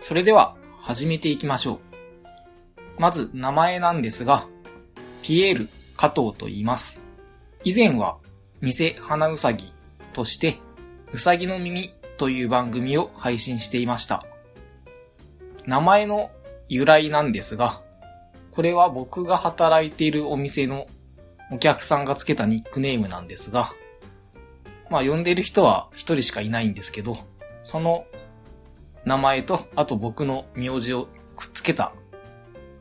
それでは始めていきましょう。まず名前なんですが、ピエール加藤と言います。以前は偽花うさぎとして、うさぎの耳という番組を配信していました。名前の由来なんですが、これは僕が働いているお店のお客さんがつけたニックネームなんですが、まあ呼んでいる人は一人しかいないんですけど、その名前と、あと僕の名字をくっつけた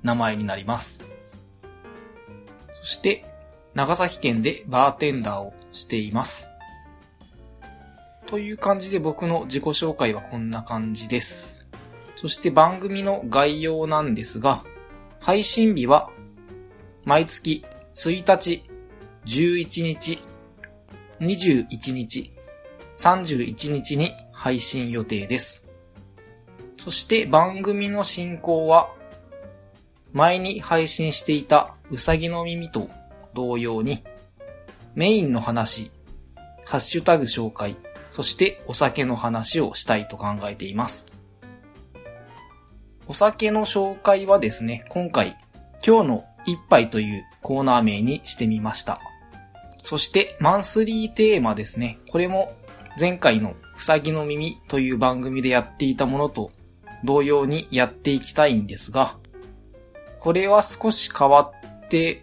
名前になります。そして、長崎県でバーテンダーをしています。という感じで僕の自己紹介はこんな感じです。そして番組の概要なんですが、配信日は毎月1日、11日、21日、31日に配信予定です。そして番組の進行は、前に配信していたうさぎの耳と同様に、メインの話、ハッシュタグ紹介、そしてお酒の話をしたいと考えています。お酒の紹介はですね、今回、今日の一杯というコーナー名にしてみました。そして、マンスリーテーマですね。これも前回のうさぎの耳という番組でやっていたものと同様にやっていきたいんですが、これは少し変わって、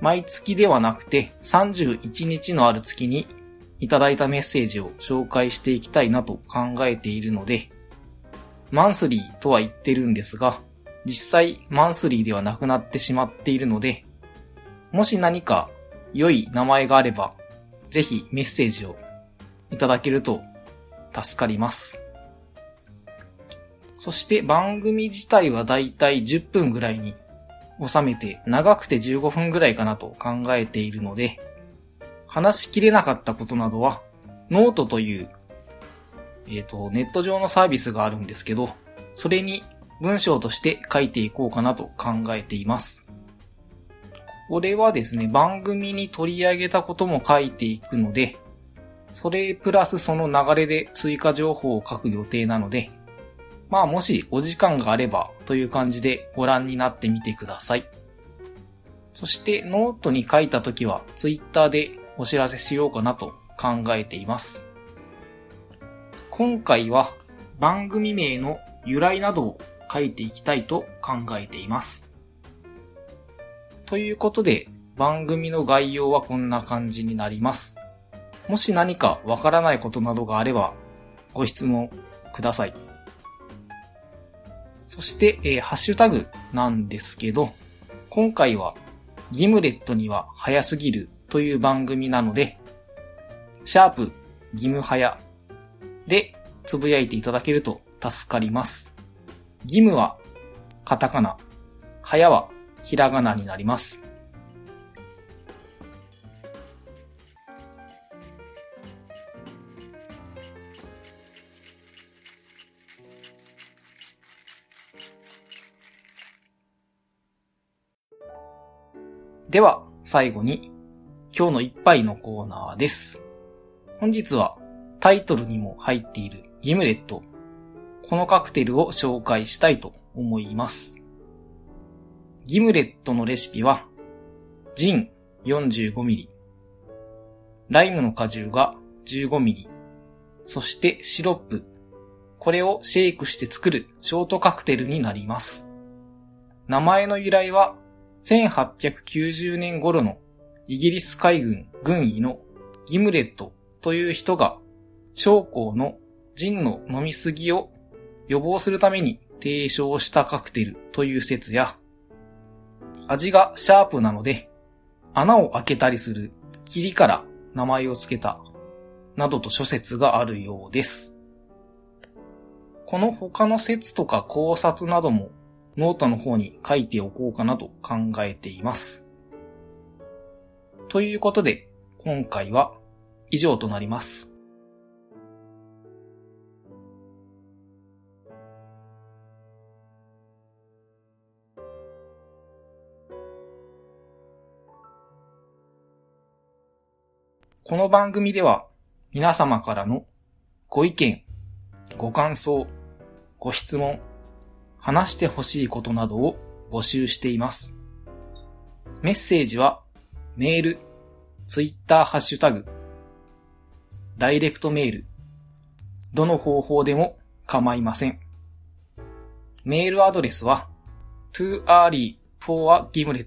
毎月ではなくて31日のある月にいただいたメッセージを紹介していきたいなと考えているので、マンスリーとは言ってるんですが、実際マンスリーではなくなってしまっているので、もし何か良い名前があれば、ぜひメッセージをいただけると助かります。そして番組自体はだいたい10分ぐらいに収めて、長くて15分ぐらいかなと考えているので、話しきれなかったことなどは、ノートという、えっ、と、ネット上のサービスがあるんですけど、それに文章として書いていこうかなと考えています。これはですね、番組に取り上げたことも書いていくので、それプラスその流れで追加情報を書く予定なので、まあもしお時間があればという感じでご覧になってみてください。そしてノートに書いた時はツイッターでお知らせしようかなと考えています。今回は番組名の由来などを書いていきたいと考えています。ということで番組の概要はこんな感じになります。もし何かわからないことなどがあればご質問ください。そして、えーハッシュタグなんですけど、今回はギムレットには早すぎるという番組なので、シャープギム早でつぶやいていただけると助かります。ギムはカタカナ、早はひらがなになります。では、最後に、今日の一杯のコーナーです。本日は、タイトルにも入っているギムレット。このカクテルを紹介したいと思います。ギムレットのレシピは、ジン 45ml、ライムの果汁が 15ml、そしてシロップ。これをシェイクして作るショートカクテルになります。名前の由来は、1890年頃のイギリス海軍軍医のギムレットという人が将校のジンの飲みすぎを予防するために提唱したカクテルという説や、味がシャープなので、穴を開けたりする霧から名前を付けた、などと諸説があるようです。この他の説とか考察などもノートの方に書いておこうかなと考えています。ということで、今回は以上となります。この番組では皆様からのご意見、ご感想、ご質問、話してほしいことなどを募集しています。メッセージはメール、ツイッターハッシュタグ、ダイレクトメール、どの方法でも構いません。メールアドレスは too early for a gimlet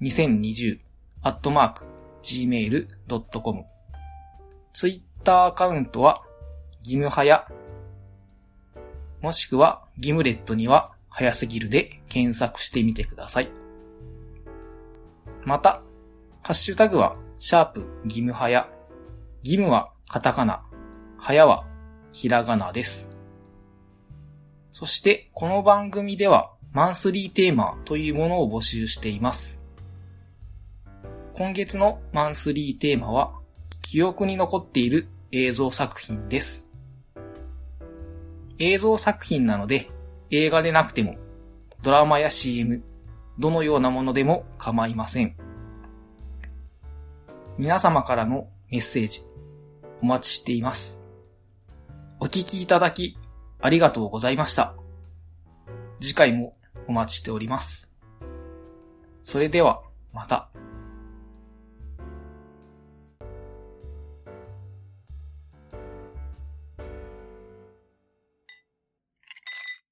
2020 at mark gmail.com ツイッターアカウントはギムハヤもしくはギムレットには早すぎるで検索してみてください。また、ハッシュタグはシャープギムハヤ。ギムはカタカナ、ハヤはひらがなです。そしてこの番組ではマンスリーテーマというものを募集しています。今月のマンスリーテーマは記憶に残っている映像作品です。映像作品なので、映画でなくても、ドラマや CM、どのようなものでも構いません。皆様からのメッセージ、お待ちしています。お聞きいただき、ありがとうございました。次回もお待ちしております。それでは、また。